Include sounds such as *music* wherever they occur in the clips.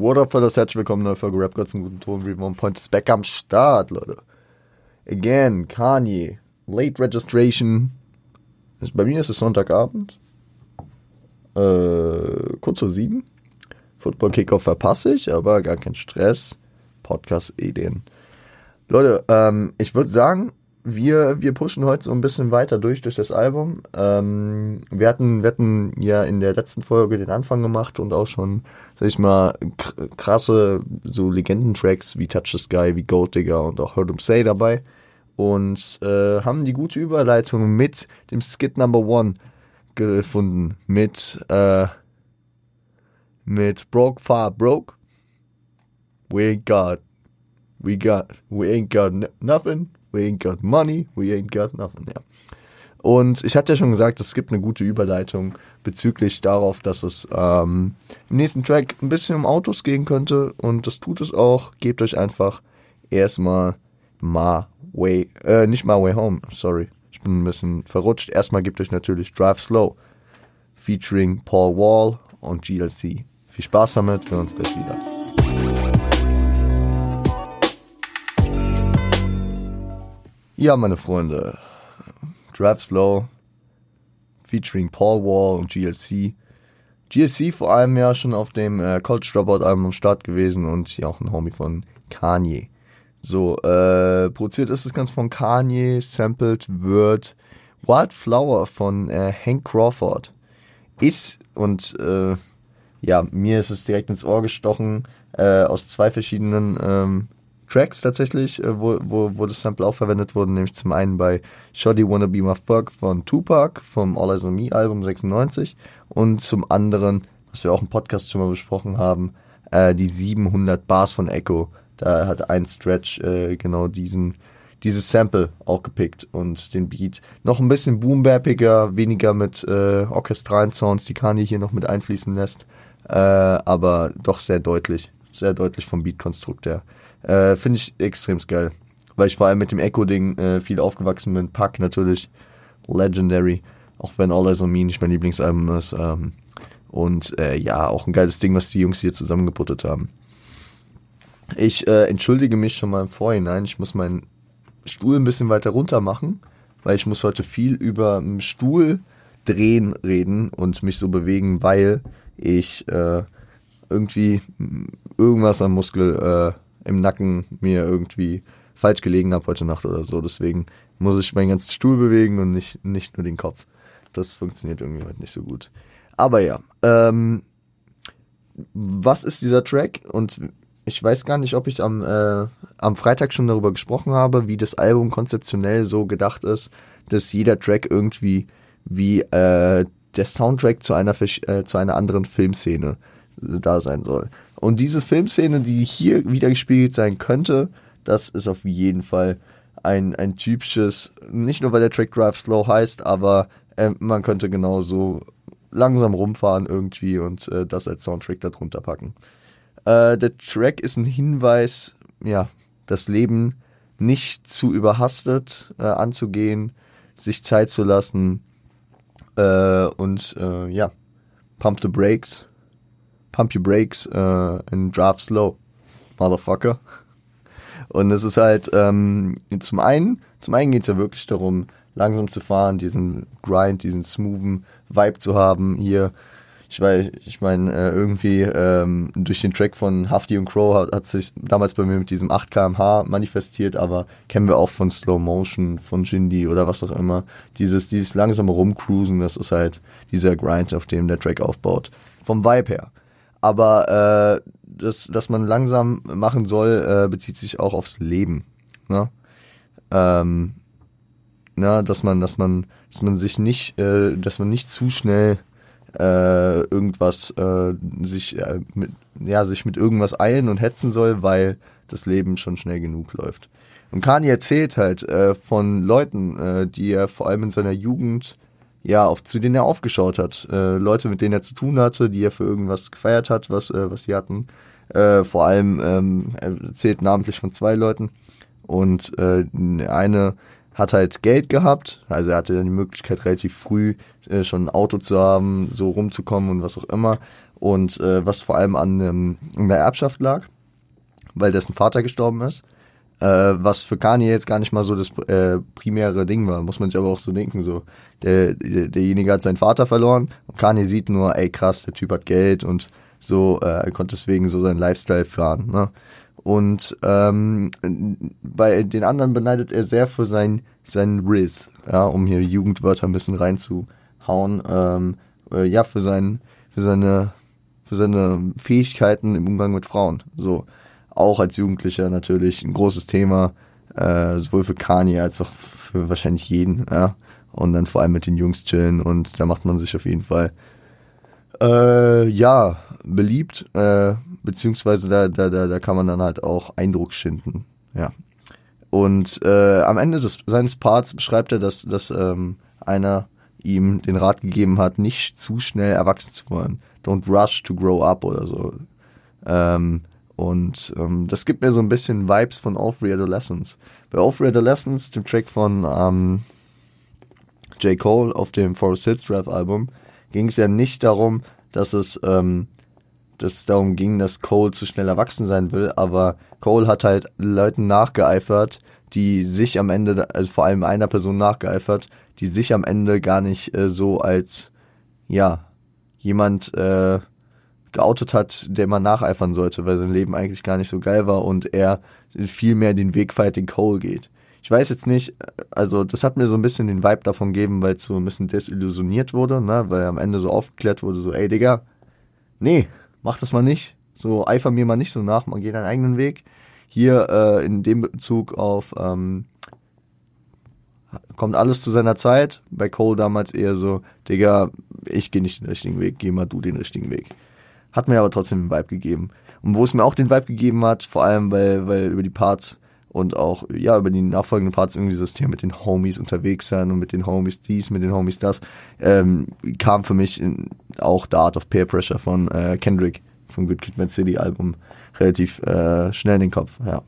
What up, fellas? Herzlich willkommen, neue Folge Rap Gods, einen guten Ton, Reborn Point ist back am Start, Leute. Again, Kanye, Late Registration. Bei mir ist es Sonntagabend. Äh, kurz vor sieben. Football Kickoff verpasse ich, aber gar kein Stress. Podcast-Ideen. Leute, ähm, ich würde sagen, wir, wir pushen heute so ein bisschen weiter durch, durch das Album. Ähm, wir, hatten, wir hatten ja in der letzten Folge den Anfang gemacht und auch schon, sag ich mal, krasse so Legendentracks wie Touch the Sky, wie Gold Digger und auch Heard 'em Say dabei. Und äh, haben die gute Überleitung mit dem Skit Number One gefunden. Mit, äh, mit Broke Far Broke. We ain't got, we got, we ain't got nothing we ain't got money, we ain't got nothing, ja. Und ich hatte ja schon gesagt, es gibt eine gute Überleitung bezüglich darauf, dass es ähm, im nächsten Track ein bisschen um Autos gehen könnte. Und das tut es auch. Gebt euch einfach erstmal My Way, äh, nicht My Way Home, sorry. Ich bin ein bisschen verrutscht. Erstmal gebt euch natürlich Drive Slow, featuring Paul Wall und GLC. Viel Spaß damit, wir hören uns gleich wieder. Ja, meine Freunde, Drive Slow, featuring Paul Wall und GLC. GLC vor allem ja schon auf dem äh, College Dropout Album am Start gewesen und ja auch ein Homie von Kanye. So, äh, produziert ist das Ganze von Kanye, sampled wird Wildflower von äh, Hank Crawford. Ist, und äh, ja, mir ist es direkt ins Ohr gestochen, äh, aus zwei verschiedenen ähm, Tracks tatsächlich, äh, wo, wo, wo das Sample auch verwendet wurde, nämlich zum einen bei Shoddy Wanna Be My Fuck von Tupac vom All Eyes on Me Album 96 und zum anderen, was wir auch im Podcast schon mal besprochen haben, äh, die 700 Bars von Echo. Da hat ein Stretch äh, genau diesen dieses Sample auch gepickt und den Beat noch ein bisschen boombappiger, weniger mit äh, orchestralen Sounds, die Kanye hier noch mit einfließen lässt, äh, aber doch sehr deutlich, sehr deutlich vom Beatkonstrukt her. Äh, Finde ich extrem geil. Weil ich vor allem mit dem Echo-Ding äh, viel aufgewachsen bin. Pack natürlich. Legendary. Auch wenn All Eyes on Me nicht mein Lieblingsalbum ist. Ähm, und äh, ja, auch ein geiles Ding, was die Jungs hier zusammengeputtet haben. Ich äh, entschuldige mich schon mal im Vorhinein. Ich muss meinen Stuhl ein bisschen weiter runter machen, weil ich muss heute viel über Stuhl drehen reden und mich so bewegen, weil ich äh, irgendwie irgendwas am Muskel äh, im Nacken mir irgendwie falsch gelegen habe heute Nacht oder so. Deswegen muss ich meinen ganzen Stuhl bewegen und nicht, nicht nur den Kopf. Das funktioniert irgendwie heute nicht so gut. Aber ja, ähm, was ist dieser Track? Und ich weiß gar nicht, ob ich am, äh, am Freitag schon darüber gesprochen habe, wie das Album konzeptionell so gedacht ist, dass jeder Track irgendwie wie äh, der Soundtrack zu einer, äh, zu einer anderen Filmszene da sein soll. Und diese Filmszene, die hier wieder gespielt sein könnte, das ist auf jeden Fall ein, ein typisches, nicht nur weil der Track Drive Slow heißt, aber äh, man könnte genauso langsam rumfahren irgendwie und äh, das als Soundtrack darunter packen. Äh, der Track ist ein Hinweis, ja, das Leben nicht zu überhastet äh, anzugehen, sich Zeit zu lassen äh, und äh, ja, Pump the Brakes Pump Your Brakes äh, and Drive Slow, Motherfucker. Und es ist halt, ähm, zum einen, zum einen geht es ja wirklich darum, langsam zu fahren, diesen Grind, diesen smoothen Vibe zu haben. Hier, ich weiß, ich meine, äh, irgendwie ähm, durch den Track von Hafti und Crow hat, hat sich damals bei mir mit diesem 8 kmh manifestiert, aber kennen wir auch von Slow Motion, von Jindy oder was auch immer. Dieses, dieses langsame Rumcruisen, das ist halt dieser Grind, auf dem der Track aufbaut. Vom Vibe her. Aber äh, das, dass man langsam machen soll, äh, bezieht sich auch aufs Leben. Ne? Ähm, na, dass man, dass man, dass man sich nicht, äh, dass man nicht zu schnell äh, irgendwas äh, sich äh, mit, ja sich mit irgendwas eilen und hetzen soll, weil das Leben schon schnell genug läuft. Und Kani erzählt halt äh, von Leuten, äh, die er vor allem in seiner Jugend ja, auf, zu denen er aufgeschaut hat. Äh, Leute, mit denen er zu tun hatte, die er für irgendwas gefeiert hat, was, äh, was sie hatten. Äh, vor allem, ähm, er erzählt namentlich von zwei Leuten. Und äh, eine hat halt Geld gehabt, also er hatte die Möglichkeit relativ früh äh, schon ein Auto zu haben, so rumzukommen und was auch immer. und äh, was vor allem an, ähm, an der Erbschaft lag, weil dessen Vater gestorben ist. Äh, was für Kanye jetzt gar nicht mal so das äh, primäre Ding war, muss man sich aber auch so denken. So, der, der, derjenige hat seinen Vater verloren und Kanye sieht nur, ey krass, der Typ hat Geld und so, äh, er konnte deswegen so seinen Lifestyle fahren. Ne? Und ähm, bei den anderen beneidet er sehr für sein, seinen Riz, ja, um hier Jugendwörter ein bisschen reinzuhauen. Ähm, äh, ja, für, sein, für, seine, für seine Fähigkeiten im Umgang mit Frauen. So, auch als Jugendlicher natürlich ein großes Thema, äh, sowohl für Kanye als auch für wahrscheinlich jeden, ja. Und dann vor allem mit den Jungs chillen und da macht man sich auf jeden Fall äh, ja, beliebt, äh, beziehungsweise da, da, da, da kann man dann halt auch Eindruck schinden. Ja. Und äh, am Ende des, seines Parts beschreibt er, dass, dass ähm, einer ihm den Rat gegeben hat, nicht zu schnell erwachsen zu wollen. Don't rush to grow up oder so. Ähm, und ähm, das gibt mir so ein bisschen Vibes von Off Adolescence. Bei Off Adolescence, dem Track von ähm, J. Cole auf dem Forest Hills Draft Album, ging es ja nicht darum, dass es, ähm, dass darum ging, dass Cole zu schnell erwachsen sein will, aber Cole hat halt Leuten nachgeeifert, die sich am Ende, also vor allem einer Person nachgeeifert, die sich am Ende gar nicht äh, so als, ja, jemand äh, geoutet hat, der man nacheifern sollte, weil sein Leben eigentlich gar nicht so geil war und er viel mehr den Weg Fighting Cole geht. Ich weiß jetzt nicht, also das hat mir so ein bisschen den Vibe davon gegeben, weil es so ein bisschen desillusioniert wurde, ne, weil am Ende so aufgeklärt wurde, so, ey Digga, nee, mach das mal nicht, so eifer mir mal nicht so nach, man geht deinen eigenen Weg. Hier äh, in dem Bezug auf ähm, kommt alles zu seiner Zeit. Bei Cole damals eher so, Digga, ich gehe nicht den richtigen Weg, geh mal du den richtigen Weg. Hat mir aber trotzdem den Vibe gegeben. Und wo es mir auch den Vibe gegeben hat, vor allem weil, weil über die Parts und auch ja über die nachfolgenden Parts irgendwie das Thema mit den Homies unterwegs sein und mit den Homies dies, mit den Homies das, ähm, kam für mich in, auch The Art of Peer Pressure von äh, Kendrick vom Good Kid, Mad City Album relativ äh, schnell in den Kopf. Ja,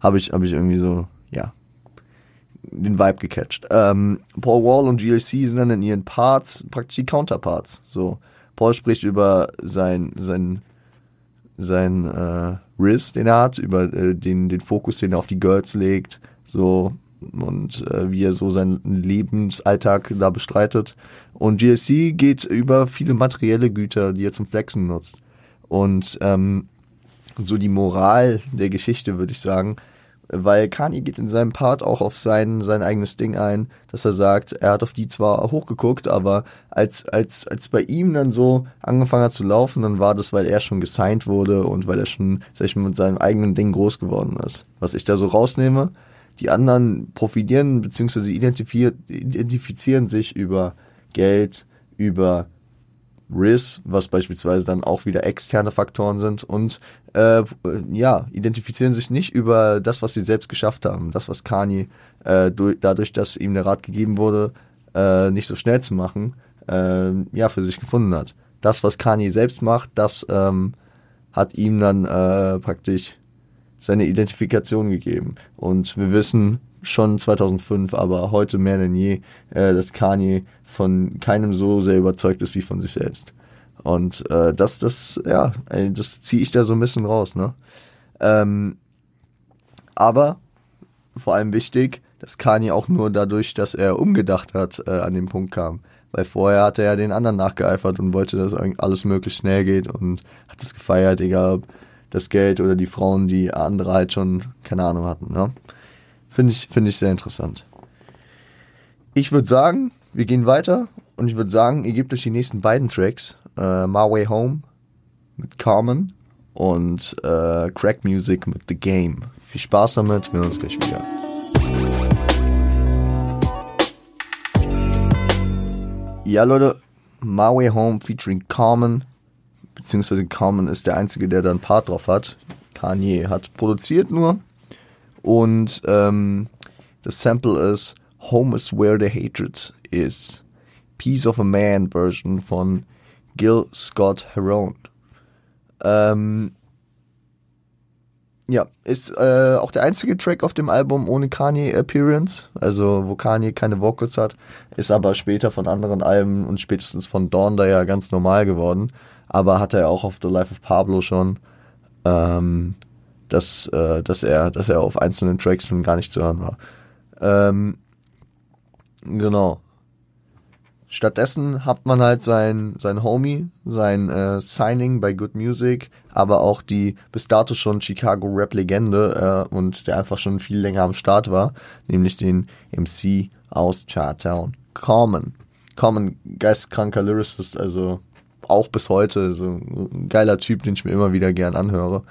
habe ich habe ich irgendwie so ja den Vibe gecatcht. Ähm, Paul Wall und GLC sind dann in ihren Parts praktisch die Counterparts. So Paul spricht über sein sein sein äh, Riz, den er hat, über äh, den, den Fokus, den er auf die Girls legt, so und äh, wie er so seinen Lebensalltag da bestreitet. Und GSC geht über viele materielle Güter, die er zum Flexen nutzt. Und ähm, so die Moral der Geschichte, würde ich sagen, weil Kanye geht in seinem Part auch auf sein, sein eigenes Ding ein, dass er sagt, er hat auf die zwar hochgeguckt, aber als, als, als bei ihm dann so angefangen hat zu laufen, dann war das, weil er schon gesigned wurde und weil er schon, sag ich mal, mit seinem eigenen Ding groß geworden ist. Was ich da so rausnehme, die anderen profitieren bzw. identifizieren sich über Geld, über Riz, was beispielsweise dann auch wieder externe Faktoren sind und äh, ja, identifizieren sich nicht über das, was sie selbst geschafft haben. Das, was Kanye äh, durch, dadurch, dass ihm der Rat gegeben wurde, äh, nicht so schnell zu machen, äh, ja, für sich gefunden hat. Das, was Kanye selbst macht, das ähm, hat ihm dann äh, praktisch seine Identifikation gegeben. Und wir wissen schon 2005, aber heute mehr denn je, äh, dass Kanye von keinem so sehr überzeugt ist wie von sich selbst. Und äh, das, das, ja, das ziehe ich da so ein bisschen raus, ne? Ähm, aber vor allem wichtig, dass Kanye auch nur dadurch, dass er umgedacht hat, äh, an den Punkt kam. Weil vorher hat er ja den anderen nachgeeifert und wollte, dass alles möglichst schnell geht und hat es gefeiert, egal ob das Geld oder die Frauen, die andere halt schon keine Ahnung hatten. Ne? Finde ich, finde ich sehr interessant. Ich würde sagen, wir gehen weiter und ich würde sagen, ihr gebt euch die nächsten beiden Tracks, äh, My Way Home mit Carmen und äh, Crack Music mit The Game. Viel Spaß damit, wir hören uns gleich wieder. Ja, Leute, My Way Home featuring Carmen, beziehungsweise Carmen ist der Einzige, der da einen Part drauf hat. Kanye hat produziert nur und ähm, das Sample ist Home is where the hatred is. Piece of a Man Version von Gil Scott Heron. Ähm, ja, ist äh, auch der einzige Track auf dem Album ohne Kanye Appearance, also wo Kanye keine Vocals hat, ist aber später von anderen Alben und spätestens von Dawn da ja ganz normal geworden. aber hatte er auch auf The Life of Pablo schon, ähm, dass, äh, dass, er, dass er auf einzelnen Tracks gar nicht zu hören war. Ähm, genau. Stattdessen hat man halt sein, sein Homie, sein äh, Signing bei Good Music, aber auch die bis dato schon Chicago Rap-Legende äh, und der einfach schon viel länger am Start war, nämlich den MC aus Chartown, Common. Common, geistkranker Lyricist, also auch bis heute, so ein geiler Typ, den ich mir immer wieder gern anhöre.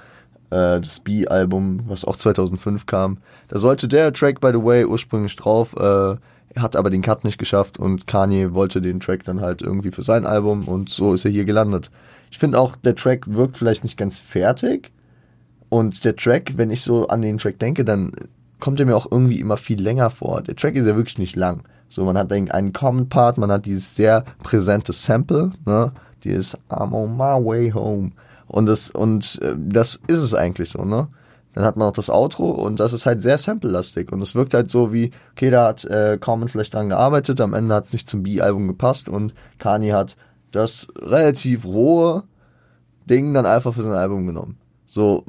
Äh, das B-Album, was auch 2005 kam. Da sollte der Track, by the way, ursprünglich drauf, äh, hat aber den Cut nicht geschafft und Kanye wollte den Track dann halt irgendwie für sein Album und so ist er hier gelandet. Ich finde auch, der Track wirkt vielleicht nicht ganz fertig. Und der Track, wenn ich so an den Track denke, dann kommt er mir auch irgendwie immer viel länger vor. Der Track ist ja wirklich nicht lang. So, man hat einen Common Part, man hat dieses sehr präsente Sample, ne? Dieses I'm on my way home. Und das, und äh, das ist es eigentlich so, ne? Dann hat man noch das Outro und das ist halt sehr sample-lastig. Und es wirkt halt so wie, okay, da hat äh, Common vielleicht dran gearbeitet, am Ende hat es nicht zum B-Album gepasst und Kanye hat das relativ rohe Ding dann einfach für sein Album genommen. So,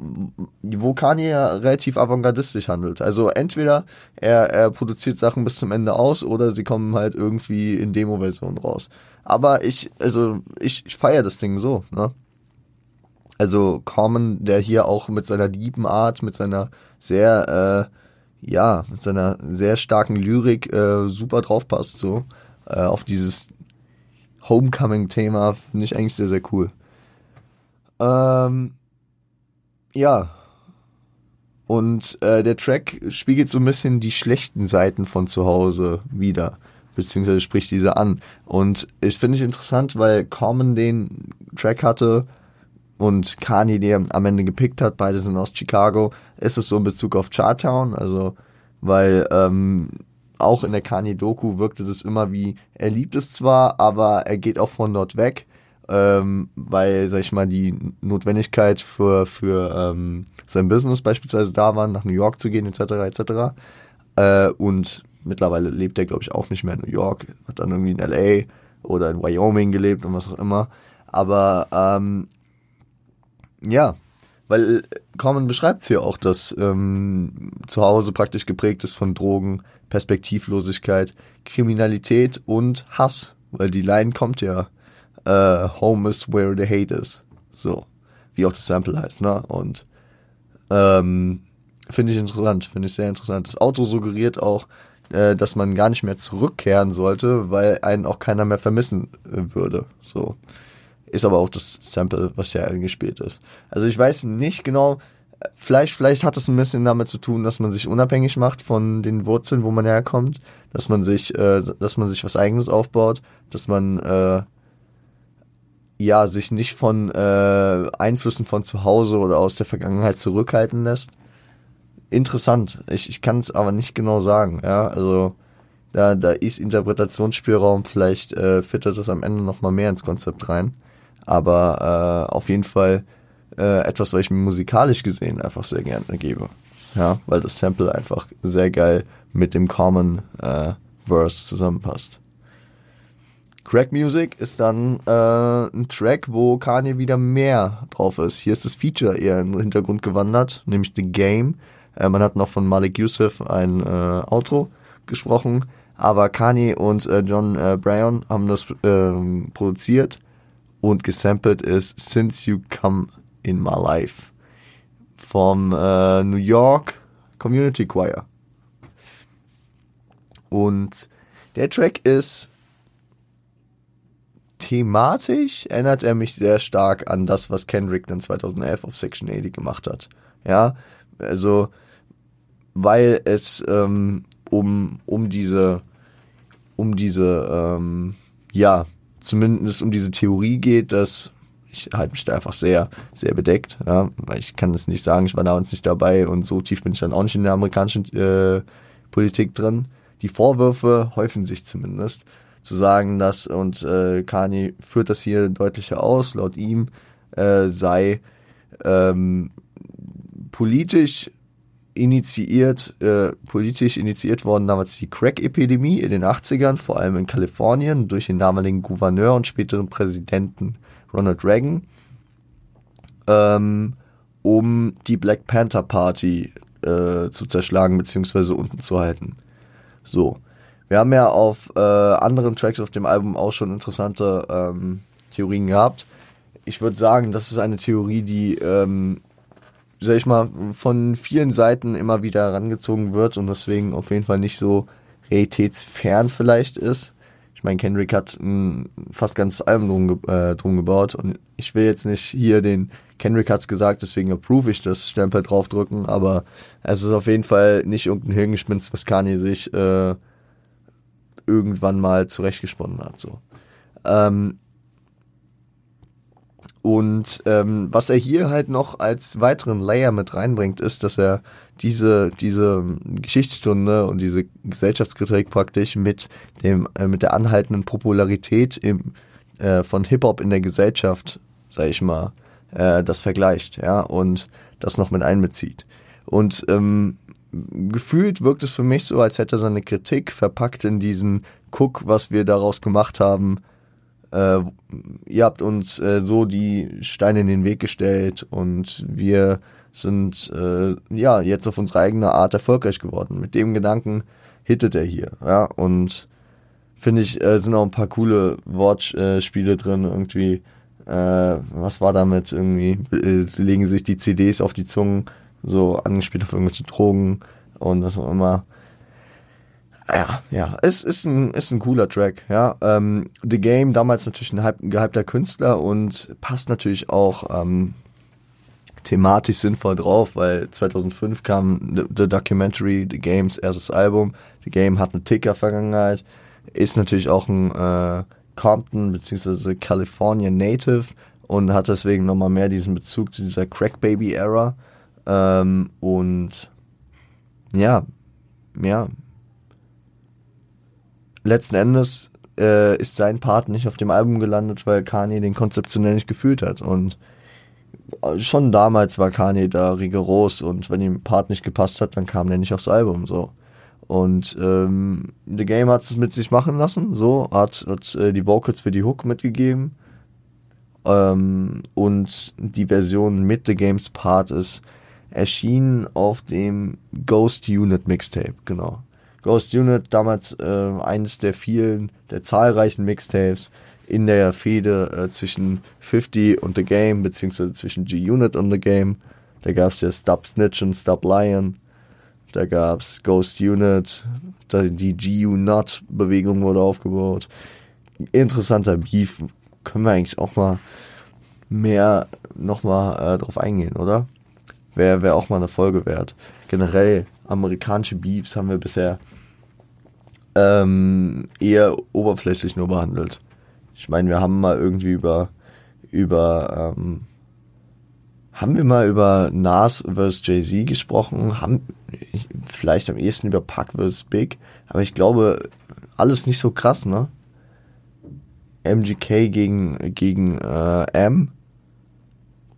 wo Kanye ja relativ avantgardistisch handelt. Also entweder er, er produziert Sachen bis zum Ende aus oder sie kommen halt irgendwie in Demo-Version raus. Aber ich, also ich, ich feiere das Ding so, ne? Also Common, der hier auch mit seiner lieben Art, mit seiner sehr, äh, ja, mit seiner sehr starken Lyrik äh, super draufpasst, so. Äh, auf dieses Homecoming-Thema finde ich eigentlich sehr, sehr cool. Ähm, ja. Und äh, der Track spiegelt so ein bisschen die schlechten Seiten von zu Hause wieder, beziehungsweise spricht diese an. Und ich finde ich interessant, weil Common den Track hatte, und Kanye, der am Ende gepickt hat, beide sind aus Chicago, ist es so in Bezug auf Chartown, also weil ähm, auch in der Kanye-Doku wirkte das immer wie, er liebt es zwar, aber er geht auch von dort weg, ähm, weil, sag ich mal, die Notwendigkeit für, für ähm, sein Business beispielsweise da war, nach New York zu gehen, etc., etc. Äh, und mittlerweile lebt er, glaube ich, auch nicht mehr in New York, hat dann irgendwie in L.A. oder in Wyoming gelebt und was auch immer. Aber ähm, ja, weil Common beschreibt es hier auch, dass ähm, zu Hause praktisch geprägt ist von Drogen, Perspektivlosigkeit, Kriminalität und Hass, weil die Line kommt ja, äh, Home is where the hate is. So, wie auch das Sample heißt, ne? Und ähm, finde ich interessant, finde ich sehr interessant. Das Auto suggeriert auch, äh, dass man gar nicht mehr zurückkehren sollte, weil einen auch keiner mehr vermissen äh, würde. So. Ist aber auch das Sample, was ja eingespielt ist. Also ich weiß nicht genau, vielleicht, vielleicht hat es ein bisschen damit zu tun, dass man sich unabhängig macht von den Wurzeln, wo man herkommt, dass man sich, äh, dass man sich was eigenes aufbaut, dass man äh, ja sich nicht von äh, Einflüssen von zu Hause oder aus der Vergangenheit zurückhalten lässt. Interessant. Ich, ich kann es aber nicht genau sagen. Ja, also da, da ist Interpretationsspielraum. Vielleicht äh, fittert es am Ende noch mal mehr ins Konzept rein aber äh, auf jeden Fall äh, etwas, was ich mir musikalisch gesehen einfach sehr gerne gebe. Ja, weil das Sample einfach sehr geil mit dem Common äh, Verse zusammenpasst. Crack Music ist dann äh, ein Track, wo Kanye wieder mehr drauf ist. Hier ist das Feature eher in den Hintergrund gewandert, nämlich The Game. Äh, man hat noch von Malik Yusuf ein äh, Outro gesprochen, aber Kanye und äh, John äh, Bryan haben das äh, produziert und gesampelt ist Since You Come in My Life vom äh, New York Community Choir. Und der Track ist thematisch erinnert er mich sehr stark an das, was Kendrick dann 2011 auf Section 80 gemacht hat. Ja, also weil es ähm, um um diese um diese ähm, ja zumindest um diese Theorie geht, dass ich halte mich da einfach sehr, sehr bedeckt, ja, weil ich kann das nicht sagen, ich war damals nicht dabei und so tief bin ich dann auch nicht in der amerikanischen äh, Politik drin. Die Vorwürfe häufen sich zumindest, zu sagen, dass, und äh, Kanye führt das hier deutlicher aus, laut ihm äh, sei ähm, politisch initiiert, äh, politisch initiiert worden damals die Crack-Epidemie in den 80ern, vor allem in Kalifornien, durch den damaligen Gouverneur und späteren Präsidenten Ronald Reagan, ähm, um die Black Panther Party äh, zu zerschlagen bzw. unten zu halten. So. Wir haben ja auf äh, anderen Tracks auf dem Album auch schon interessante ähm, Theorien gehabt. Ich würde sagen, das ist eine Theorie, die ähm, sag ich mal, von vielen Seiten immer wieder herangezogen wird und deswegen auf jeden Fall nicht so realitätsfern vielleicht ist. Ich meine, Kendrick hat ein fast ganzes Album drum, äh, drum gebaut und ich will jetzt nicht hier den Kendrick hat's gesagt, deswegen approve ich das Stempel draufdrücken, aber es ist auf jeden Fall nicht irgendein Hirngespinst, was Kanye sich äh, irgendwann mal zurechtgesponnen hat. So. Ähm, und ähm, was er hier halt noch als weiteren Layer mit reinbringt, ist, dass er diese, diese Geschichtsstunde und diese Gesellschaftskritik praktisch mit dem, äh, mit der anhaltenden Popularität im, äh, von Hip-Hop in der Gesellschaft, sag ich mal, äh, das vergleicht, ja, und das noch mit einbezieht. Und ähm, gefühlt wirkt es für mich so, als hätte er seine Kritik verpackt in diesen Guck, was wir daraus gemacht haben, äh, ihr habt uns äh, so die Steine in den Weg gestellt und wir sind äh, ja jetzt auf unsere eigene Art erfolgreich geworden. Mit dem Gedanken hittet er hier, ja und finde ich äh, sind auch ein paar coole Wortspiele drin irgendwie. Äh, was war damit irgendwie? Äh, legen sich die CDs auf die Zungen, so angespielt auf irgendwelche Drogen und was auch immer ja, ja, es ist ein, ist ein cooler Track, ja. Ähm, The Game, damals natürlich ein, ein gehypter Künstler und passt natürlich auch ähm, thematisch sinnvoll drauf, weil 2005 kam The, The Documentary, The Games erstes Album. The Game hat eine Ticker-Vergangenheit, ist natürlich auch ein äh, Compton bzw. California Native und hat deswegen nochmal mehr diesen Bezug zu dieser Crack Baby Era. Ähm, und ja, ja, letzten Endes äh, ist sein Part nicht auf dem Album gelandet, weil Kanye den konzeptionell nicht gefühlt hat. Und schon damals war Kanye da rigoros und wenn ihm Part nicht gepasst hat, dann kam der nicht aufs Album. So. Und ähm, The Game hat es mit sich machen lassen, so, hat, hat äh, die Vocals für die Hook mitgegeben. Ähm, und die Version mit The Games Part ist erschienen auf dem Ghost Unit Mixtape, genau. Ghost Unit, damals äh, eines der vielen, der zahlreichen Mixtapes in der Fehde äh, zwischen 50 und The Game, beziehungsweise zwischen G-Unit und The Game. Da gab es ja Stop Snitch und Stop Lion. Da gab es Ghost Unit. Die GU-Not-Bewegung wurde aufgebaut. Interessanter Beef. Können wir eigentlich auch mal mehr nochmal äh, drauf eingehen, oder? Wäre wär auch mal eine Folge wert. Generell, amerikanische Beefs haben wir bisher ähm, eher oberflächlich nur behandelt. Ich meine, wir haben mal irgendwie über, über, ähm, haben wir mal über Nas vs. Jay-Z gesprochen, haben vielleicht am ehesten über Pac vs. Big, aber ich glaube, alles nicht so krass, ne? MGK gegen, gegen äh, M.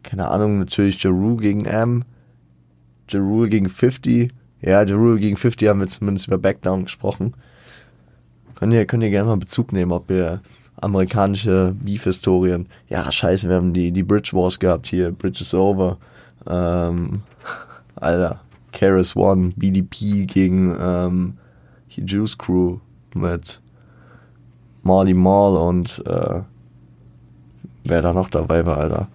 Keine Ahnung, natürlich Jeru gegen M. Jeru gegen 50. Ja, Jeru gegen 50 haben wir zumindest über Backdown gesprochen. Könnt ihr, könnt ihr gerne mal Bezug nehmen, ob ihr amerikanische Beef-Historien. Ja, scheiße, wir haben die, die Bridge Wars gehabt hier. Bridge is over. Ähm, *laughs* Alter. Keras One, BDP gegen ähm, die Juice Crew mit Marley Marl und äh, wer da noch dabei war, Alter.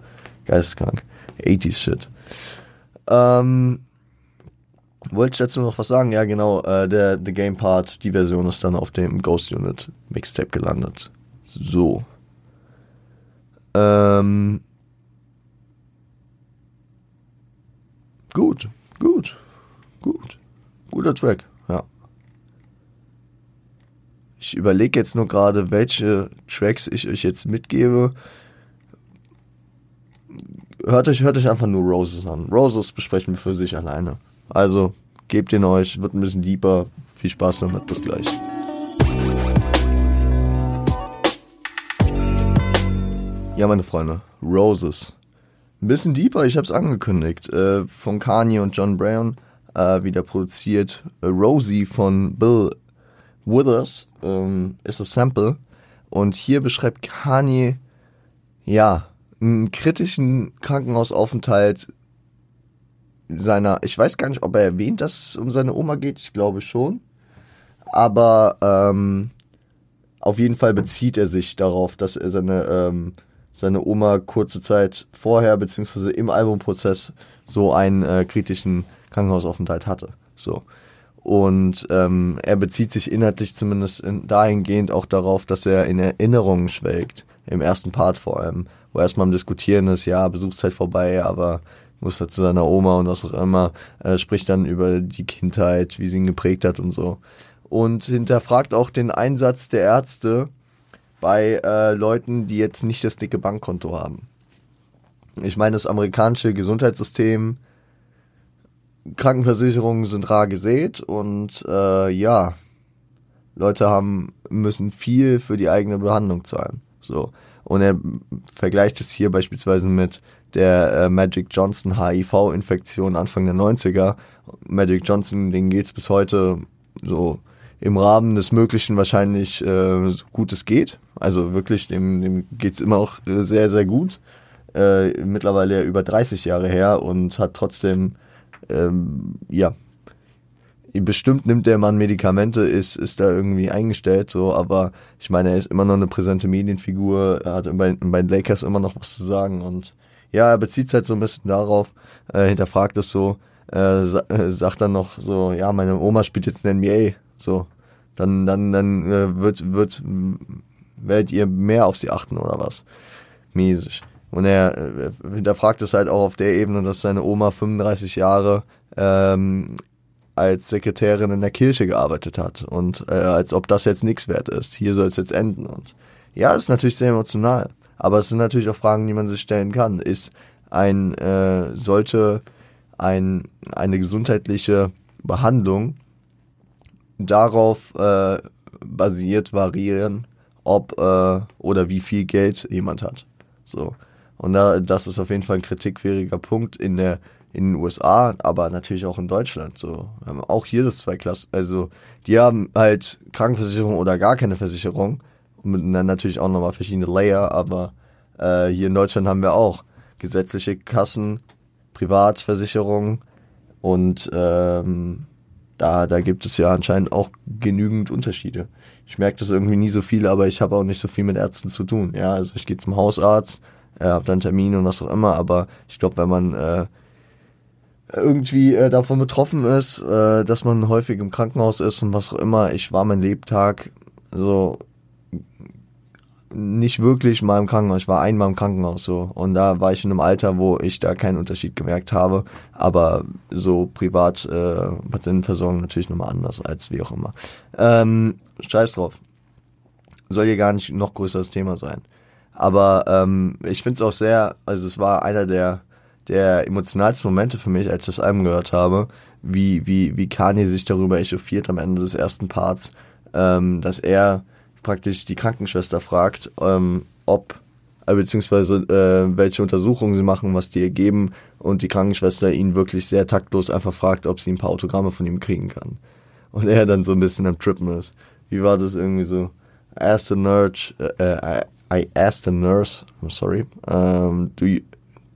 Geisteskrank. 80s Shit. Ähm, wollte ich dazu noch was sagen? Ja, genau. Äh, der The Game Part, die Version ist dann auf dem Ghost Unit Mixtape gelandet. So. Ähm. Gut, gut, gut. Guter Track, ja. Ich überlege jetzt nur gerade, welche Tracks ich euch jetzt mitgebe. Hört euch, hört euch einfach nur Roses an. Roses besprechen wir für sich alleine. Also, gebt ihn euch, wird ein bisschen deeper. Viel Spaß damit, bis gleich. Ja, meine Freunde, Roses. Ein bisschen deeper, ich hab's angekündigt. Äh, von Kanye und John Brown. äh, wieder produziert. Rosie von Bill Withers ähm, ist das Sample. Und hier beschreibt Kanye, ja, einen kritischen Krankenhausaufenthalt seiner, ich weiß gar nicht, ob er erwähnt, dass es um seine Oma geht, ich glaube schon. Aber ähm, auf jeden Fall bezieht er sich darauf, dass er seine, ähm, seine Oma kurze Zeit vorher, beziehungsweise im Albumprozess, so einen äh, kritischen Krankenhausaufenthalt hatte. So. Und ähm, er bezieht sich inhaltlich zumindest in, dahingehend auch darauf, dass er in Erinnerungen schwelgt. Im ersten Part vor allem, wo erstmal am Diskutieren ist, ja, Besuchszeit vorbei, aber muss er zu seiner Oma und was auch immer, äh, spricht dann über die Kindheit, wie sie ihn geprägt hat und so. Und hinterfragt auch den Einsatz der Ärzte bei äh, Leuten, die jetzt nicht das dicke Bankkonto haben. Ich meine, das amerikanische Gesundheitssystem Krankenversicherungen sind rar gesät und äh, ja, Leute haben müssen viel für die eigene Behandlung zahlen. So. Und er vergleicht es hier beispielsweise mit der äh, Magic Johnson HIV-Infektion Anfang der 90er. Magic Johnson, den geht's bis heute so im Rahmen des Möglichen wahrscheinlich äh, so gut es geht. Also wirklich, dem, dem geht's immer auch sehr, sehr gut. Äh, mittlerweile über 30 Jahre her und hat trotzdem ähm, ja, bestimmt nimmt der Mann Medikamente, ist, ist da irgendwie eingestellt, so, aber ich meine, er ist immer noch eine präsente Medienfigur, er hat bei, bei Lakers immer noch was zu sagen und ja, er bezieht es halt so ein bisschen darauf, äh, hinterfragt es so, äh, äh, sagt dann noch so, ja, meine Oma spielt jetzt in der NBA, so, dann, dann, dann äh, wird, wird, werdet ihr mehr auf sie achten oder was? Mäßig. Und er äh, hinterfragt es halt auch auf der Ebene, dass seine Oma 35 Jahre ähm, als Sekretärin in der Kirche gearbeitet hat und äh, als ob das jetzt nichts wert ist. Hier soll es jetzt enden. Und ja, ist natürlich sehr emotional. Aber es sind natürlich auch Fragen, die man sich stellen kann. Ist ein, äh, sollte ein, eine gesundheitliche Behandlung darauf äh, basiert variieren, ob äh, oder wie viel Geld jemand hat. So. Und da, das ist auf jeden Fall ein kritikfähiger Punkt in der in den USA, aber natürlich auch in Deutschland. So, wir haben auch hier das zwei Klassen. Also die haben halt Krankenversicherung oder gar keine Versicherung und dann natürlich auch nochmal verschiedene Layer. Aber äh, hier in Deutschland haben wir auch gesetzliche Kassen, Privatversicherungen und ähm, da, da gibt es ja anscheinend auch genügend Unterschiede. Ich merke das irgendwie nie so viel, aber ich habe auch nicht so viel mit Ärzten zu tun. Ja, also ich gehe zum Hausarzt, äh, habe dann Termin und was auch immer, aber ich glaube, wenn man äh, irgendwie äh, davon betroffen ist, äh, dass man häufig im Krankenhaus ist und was auch immer, ich war mein Lebtag so nicht wirklich mal im Krankenhaus. Ich war einmal im Krankenhaus so und da war ich in einem Alter, wo ich da keinen Unterschied gemerkt habe. Aber so privat äh, Patientenversorgung natürlich nochmal anders als wie auch immer. Ähm, Scheiß drauf. Soll hier gar nicht noch größeres Thema sein. Aber ähm, ich finde es auch sehr, also es war einer der, der emotionalsten Momente für mich, als ich das Album gehört habe, wie, wie, wie Kanye sich darüber echauffiert am Ende des ersten Parts, ähm, dass er praktisch die Krankenschwester fragt, ähm, ob äh, beziehungsweise äh, welche Untersuchungen sie machen, was die ergeben und die Krankenschwester ihn wirklich sehr taktlos einfach fragt, ob sie ein paar Autogramme von ihm kriegen kann. Und er dann so ein bisschen am Trippen ist. Wie war das irgendwie so? Erste Nerd, äh, äh I asked the nurse, I'm sorry, um, do you,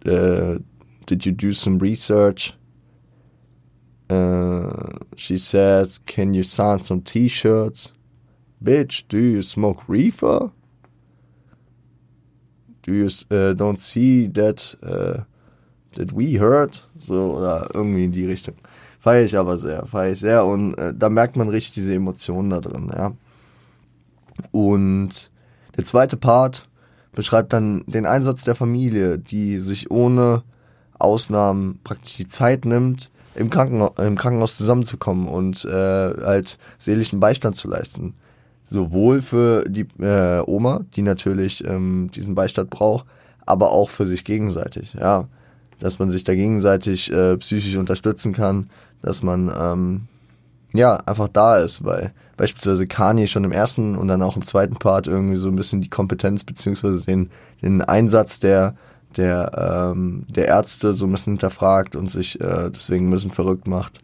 uh, did you do some research? Uh, she said, can you sign some t-shirts? Bitch, do you smoke reefer? Do you uh, don't see that uh, that we heard? So oder irgendwie in die Richtung. Feiere ich aber sehr, feiere ich sehr und äh, da merkt man richtig diese Emotionen da drin, ja. Und der zweite Part beschreibt dann den Einsatz der Familie, die sich ohne Ausnahmen praktisch die Zeit nimmt, im, Krankenha im Krankenhaus zusammenzukommen und äh, halt seelischen Beistand zu leisten. Sowohl für die äh, Oma, die natürlich ähm, diesen Beistand braucht, aber auch für sich gegenseitig, ja. Dass man sich da gegenseitig äh, psychisch unterstützen kann, dass man ähm, ja einfach da ist, weil beispielsweise Kanye schon im ersten und dann auch im zweiten Part irgendwie so ein bisschen die Kompetenz beziehungsweise den, den Einsatz der, der, ähm, der Ärzte so ein bisschen hinterfragt und sich äh, deswegen ein bisschen verrückt macht.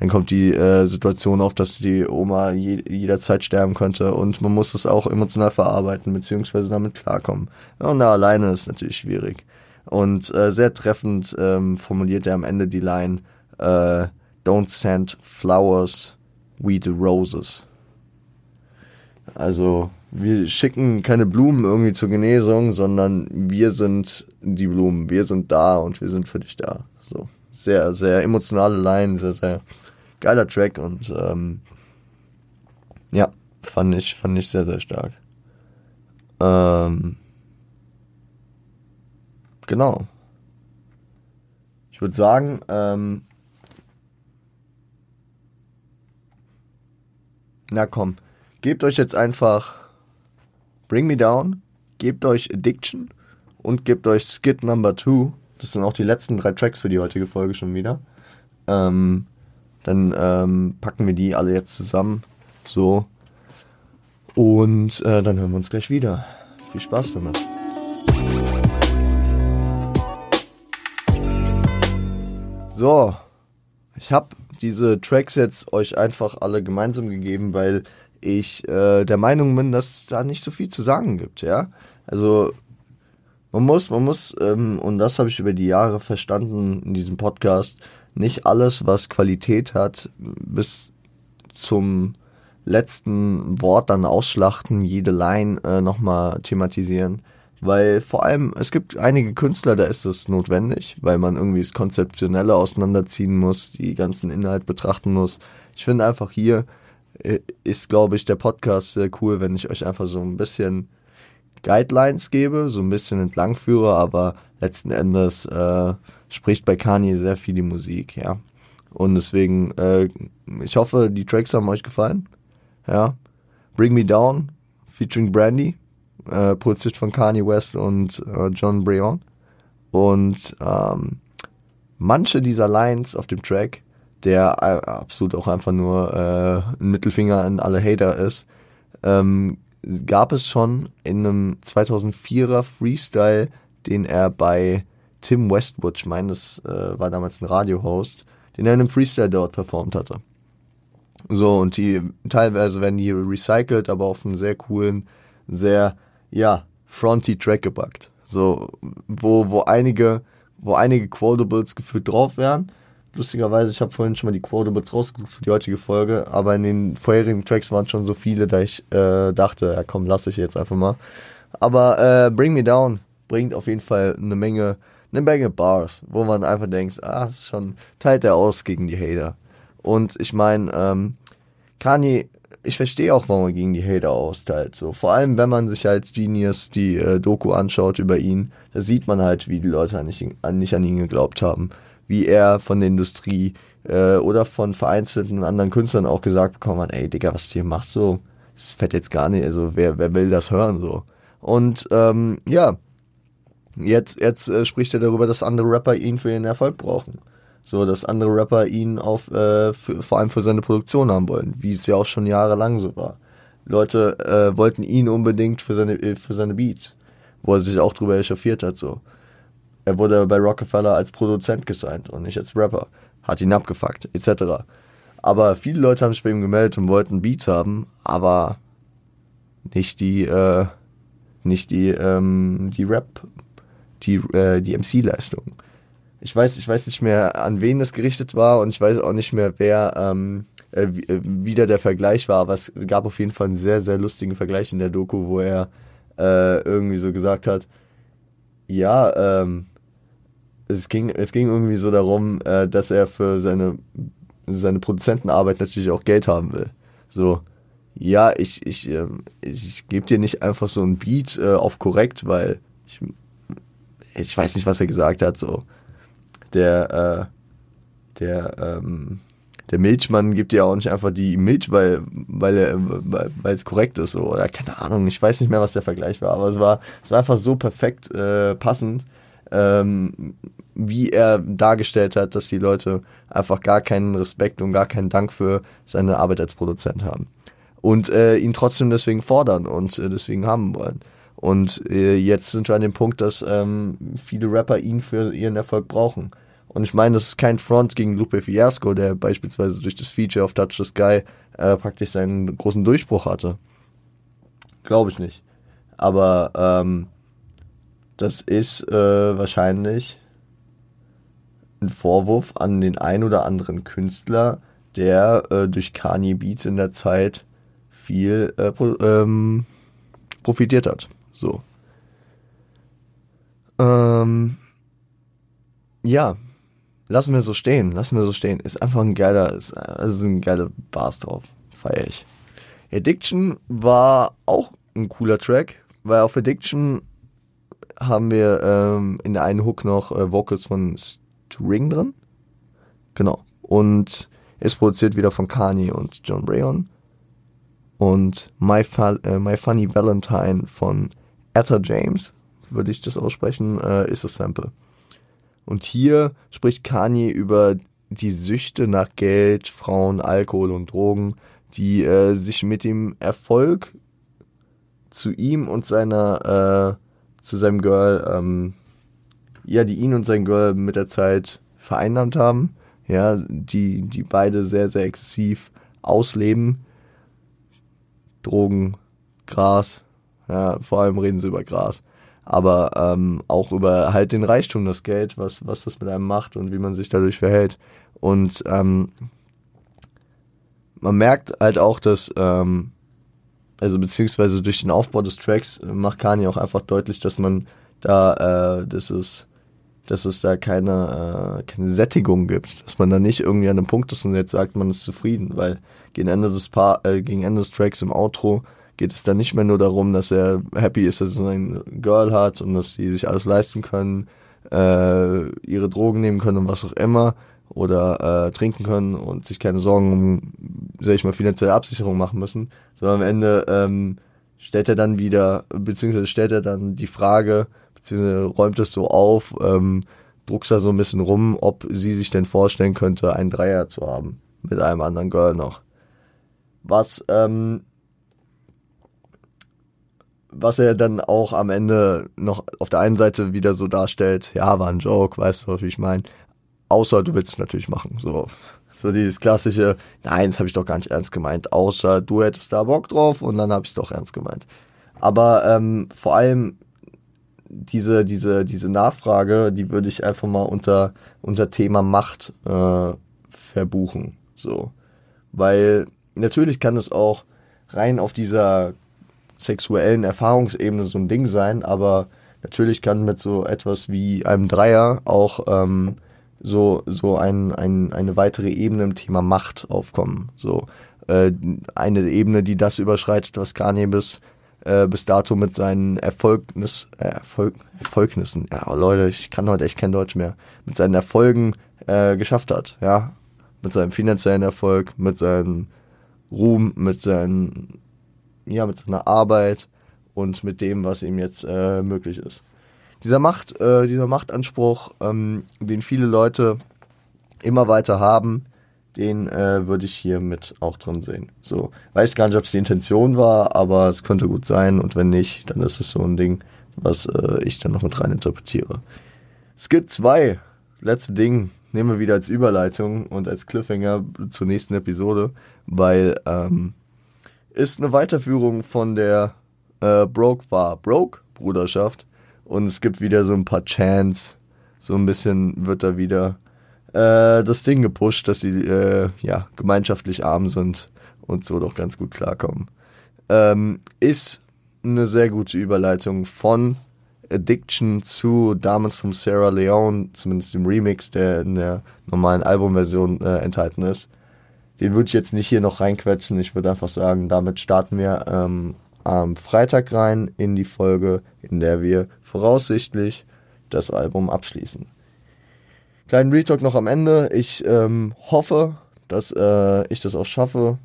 Dann kommt die äh, Situation auf, dass die Oma je, jederzeit sterben könnte und man muss das auch emotional verarbeiten, beziehungsweise damit klarkommen. Und da alleine ist natürlich schwierig. Und äh, sehr treffend ähm, formuliert er am Ende die Line, äh, Don't send flowers, we the roses. Also wir schicken keine Blumen irgendwie zur Genesung, sondern wir sind die Blumen, wir sind da und wir sind für dich da. So sehr, sehr emotionale Line, sehr, sehr geiler Track und ähm, ja, fand ich, fand ich sehr, sehr stark. Ähm, genau. Ich würde sagen, ähm, na komm, gebt euch jetzt einfach Bring Me Down, gebt euch Addiction und gebt euch Skid Number 2. Das sind auch die letzten drei Tracks für die heutige Folge schon wieder. Ähm, dann ähm, packen wir die alle jetzt zusammen. So. Und äh, dann hören wir uns gleich wieder. Viel Spaß damit. So, ich habe diese Tracks jetzt euch einfach alle gemeinsam gegeben, weil ich äh, der Meinung bin, dass da nicht so viel zu sagen gibt, ja. Also man muss, man muss, ähm, und das habe ich über die Jahre verstanden in diesem Podcast, nicht alles, was Qualität hat, bis zum letzten Wort dann ausschlachten, jede Line äh, nochmal thematisieren. Weil vor allem, es gibt einige Künstler, da ist das notwendig, weil man irgendwie das Konzeptionelle auseinanderziehen muss, die ganzen Inhalt betrachten muss. Ich finde einfach hier äh, ist, glaube ich, der Podcast sehr cool, wenn ich euch einfach so ein bisschen Guidelines gebe, so ein bisschen entlangführe, aber letzten Endes äh, spricht bei Kanye sehr viel die Musik, ja. Und deswegen, äh, ich hoffe, die Tracks haben euch gefallen. Ja. Bring Me Down, featuring Brandy, äh, produziert von Kanye West und äh, John Breon. Und ähm, manche dieser Lines auf dem Track, der äh, absolut auch einfach nur äh, ein Mittelfinger an alle Hater ist, ähm, gab es schon in einem 2004er Freestyle, den er bei Tim Westwood, ich meine, das äh, war damals ein Radiohost, den er in einem Freestyle dort performt hatte. So, und die teilweise werden die recycelt, aber auf einen sehr coolen, sehr, ja, fronty Track gepackt. So, wo, wo einige, wo einige Quotables gefühlt drauf wären. Lustigerweise, ich habe vorhin schon mal die Quotables rausgesucht für die heutige Folge, aber in den vorherigen Tracks waren schon so viele, da ich äh, dachte, ja komm, lass ich jetzt einfach mal. Aber äh, Bring Me Down bringt auf jeden Fall eine Menge eine Menge Bars, wo man einfach denkt, ah, ist schon, teilt er aus gegen die Hater. Und ich meine, ähm, Kanye, ich verstehe auch, warum er gegen die Hater austeilt. So, vor allem, wenn man sich als Genius die äh, Doku anschaut über ihn, da sieht man halt, wie die Leute nicht, nicht an ihn geglaubt haben. Wie er von der Industrie äh, oder von vereinzelten anderen Künstlern auch gesagt bekommen hat, ey Digga, was du hier machst, so, das fällt jetzt gar nicht, also wer, wer will das hören, so. Und ähm, ja, Jetzt, jetzt äh, spricht er darüber, dass andere Rapper ihn für ihren Erfolg brauchen. So, dass andere Rapper ihn auf, äh, für, vor allem für seine Produktion haben wollen, wie es ja auch schon jahrelang so war. Leute äh, wollten ihn unbedingt für seine, äh, für seine Beats, wo er sich auch drüber echauffiert hat, so. Er wurde bei Rockefeller als Produzent gesigned und nicht als Rapper. Hat ihn abgefuckt, etc. Aber viele Leute haben sich bei ihm gemeldet und wollten Beats haben, aber nicht die, äh, nicht die, ähm, die Rap, die, äh, die MC-Leistung. Ich weiß, ich weiß nicht mehr, an wen das gerichtet war und ich weiß auch nicht mehr, wer ähm, äh, äh, wieder der Vergleich war, aber es gab auf jeden Fall einen sehr, sehr lustigen Vergleich in der Doku, wo er äh, irgendwie so gesagt hat, ja, ähm, es ging, es ging irgendwie so darum, äh, dass er für seine, seine Produzentenarbeit natürlich auch Geld haben will. So, ja, ich, ich, ähm, ich, ich gebe dir nicht einfach so ein Beat äh, auf korrekt, weil ich ich weiß nicht, was er gesagt hat, so. Der, äh, der, ähm, der Milchmann gibt ja auch nicht einfach die Milch, weil, weil, er, weil, es korrekt ist, so. Oder keine Ahnung, ich weiß nicht mehr, was der Vergleich war, aber es war, es war einfach so perfekt äh, passend, ähm, wie er dargestellt hat, dass die Leute einfach gar keinen Respekt und gar keinen Dank für seine Arbeit als Produzent haben. Und äh, ihn trotzdem deswegen fordern und äh, deswegen haben wollen. Und äh, jetzt sind wir an dem Punkt, dass ähm, viele Rapper ihn für ihren Erfolg brauchen. Und ich meine, das ist kein Front gegen Lupe Fiasco, der beispielsweise durch das Feature auf Touch the Sky äh, praktisch seinen großen Durchbruch hatte. Glaube ich nicht. Aber ähm, das ist äh, wahrscheinlich ein Vorwurf an den ein oder anderen Künstler, der äh, durch Kanye Beats in der Zeit viel äh, pro, ähm, profitiert hat. So. Ähm, ja, lassen wir so stehen, lassen wir so stehen. Ist einfach ein geiler, ist, also ein geiler Bars drauf. Feier ich. Addiction war auch ein cooler Track, weil auf Addiction haben wir ähm, in der einen Hook noch äh, Vocals von String drin. Genau. Und ist produziert wieder von Kanye und John Brayon. Und My, Fa äh, My Funny Valentine von Etta James, würde ich das aussprechen, äh, ist das Sample. Und hier spricht Kanye über die Süchte nach Geld, Frauen, Alkohol und Drogen, die äh, sich mit dem Erfolg zu ihm und seiner, äh, zu seinem Girl, ähm, ja, die ihn und sein Girl mit der Zeit vereinnahmt haben, ja, die, die beide sehr, sehr exzessiv ausleben. Drogen, Gras, ja, vor allem reden sie über Gras aber ähm, auch über halt den Reichtum, das Geld, was, was das mit einem macht und wie man sich dadurch verhält. Und ähm, man merkt halt auch, dass, ähm, also beziehungsweise durch den Aufbau des Tracks macht Kanye auch einfach deutlich, dass man da, äh, dass es, dass es da keine, äh, keine Sättigung gibt, dass man da nicht irgendwie an einem Punkt ist und jetzt sagt, man ist zufrieden, weil gegen Ende des, pa äh, gegen Ende des Tracks im Outro geht es dann nicht mehr nur darum, dass er happy ist, dass er ein Girl hat und dass die sich alles leisten können, äh, ihre Drogen nehmen können und was auch immer oder äh, trinken können und sich keine Sorgen um, sag ich mal, finanzielle Absicherung machen müssen, sondern am Ende ähm, stellt er dann wieder, beziehungsweise stellt er dann die Frage, beziehungsweise räumt es so auf, ähm, druckst da so ein bisschen rum, ob sie sich denn vorstellen könnte, einen Dreier zu haben mit einem anderen Girl noch. Was ähm, was er dann auch am Ende noch auf der einen Seite wieder so darstellt, ja, war ein Joke, weißt du, wie ich meine. Außer du willst es natürlich machen. So, so dieses klassische, nein, das habe ich doch gar nicht ernst gemeint, außer du hättest da Bock drauf und dann habe ich es doch ernst gemeint. Aber ähm, vor allem diese, diese, diese Nachfrage, die würde ich einfach mal unter, unter Thema Macht äh, verbuchen. So. Weil natürlich kann es auch rein auf dieser sexuellen Erfahrungsebene so ein Ding sein, aber natürlich kann mit so etwas wie einem Dreier auch ähm, so, so ein, ein, eine weitere Ebene im Thema Macht aufkommen. So äh, eine Ebene, die das überschreitet, was Kanye bis, äh, bis dato mit seinen Erfolgnis, äh, Erfolg, Erfolgnissen, ja Leute, ich kann heute echt kein Deutsch mehr, mit seinen Erfolgen äh, geschafft hat, ja. Mit seinem finanziellen Erfolg, mit seinem Ruhm, mit seinen ja, mit seiner Arbeit und mit dem, was ihm jetzt äh, möglich ist. Dieser Macht, äh, dieser Machtanspruch, ähm, den viele Leute immer weiter haben, den äh, würde ich hier mit auch drin sehen. So, weiß gar nicht, ob es die Intention war, aber es könnte gut sein und wenn nicht, dann ist es so ein Ding, was äh, ich dann noch mit rein interpretiere. Skit 2, letzte Ding, nehmen wir wieder als Überleitung und als Cliffhanger zur nächsten Episode, weil ähm, ist eine Weiterführung von der äh, Broke war Broke Bruderschaft und es gibt wieder so ein paar Chants, so ein bisschen wird da wieder äh, das Ding gepusht, dass sie äh, ja gemeinschaftlich arm sind und so doch ganz gut klarkommen. Ähm, ist eine sehr gute Überleitung von Addiction zu Damals von Sarah Leone, zumindest im Remix, der in der normalen Albumversion äh, enthalten ist. Den würde ich jetzt nicht hier noch reinquetschen. Ich würde einfach sagen, damit starten wir ähm, am Freitag rein in die Folge, in der wir voraussichtlich das Album abschließen. Kleinen Retalk noch am Ende. Ich ähm, hoffe, dass äh, ich das auch schaffe,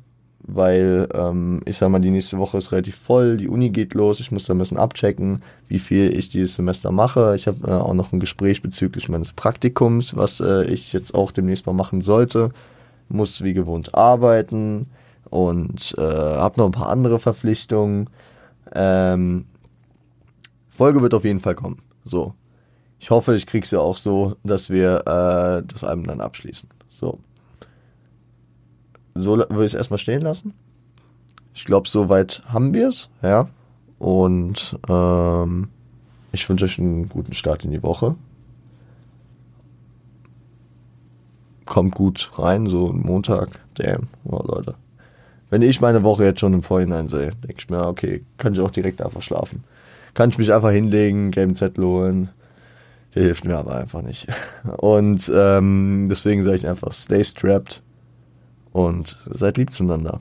weil ähm, ich sag mal, die nächste Woche ist relativ voll, die Uni geht los, ich muss da ein bisschen abchecken, wie viel ich dieses Semester mache. Ich habe äh, auch noch ein Gespräch bezüglich meines Praktikums, was äh, ich jetzt auch demnächst mal machen sollte muss wie gewohnt arbeiten und äh, habe noch ein paar andere Verpflichtungen. Ähm, Folge wird auf jeden Fall kommen. So. ich hoffe, ich krieg's ja auch so, dass wir äh, das Album dann abschließen. So. So würde ich es erstmal stehen lassen. Ich glaube, soweit haben wir es, ja. Und ähm, ich wünsche euch einen guten Start in die Woche. Kommt gut rein, so Montag. Damn, oh Leute. Wenn ich meine Woche jetzt schon im Vorhinein sehe, denke ich mir, okay, kann ich auch direkt einfach schlafen. Kann ich mich einfach hinlegen, Game Z holen. Der hilft mir aber einfach nicht. *laughs* Und ähm, deswegen sage ich einfach, stay strapped und seid lieb zueinander.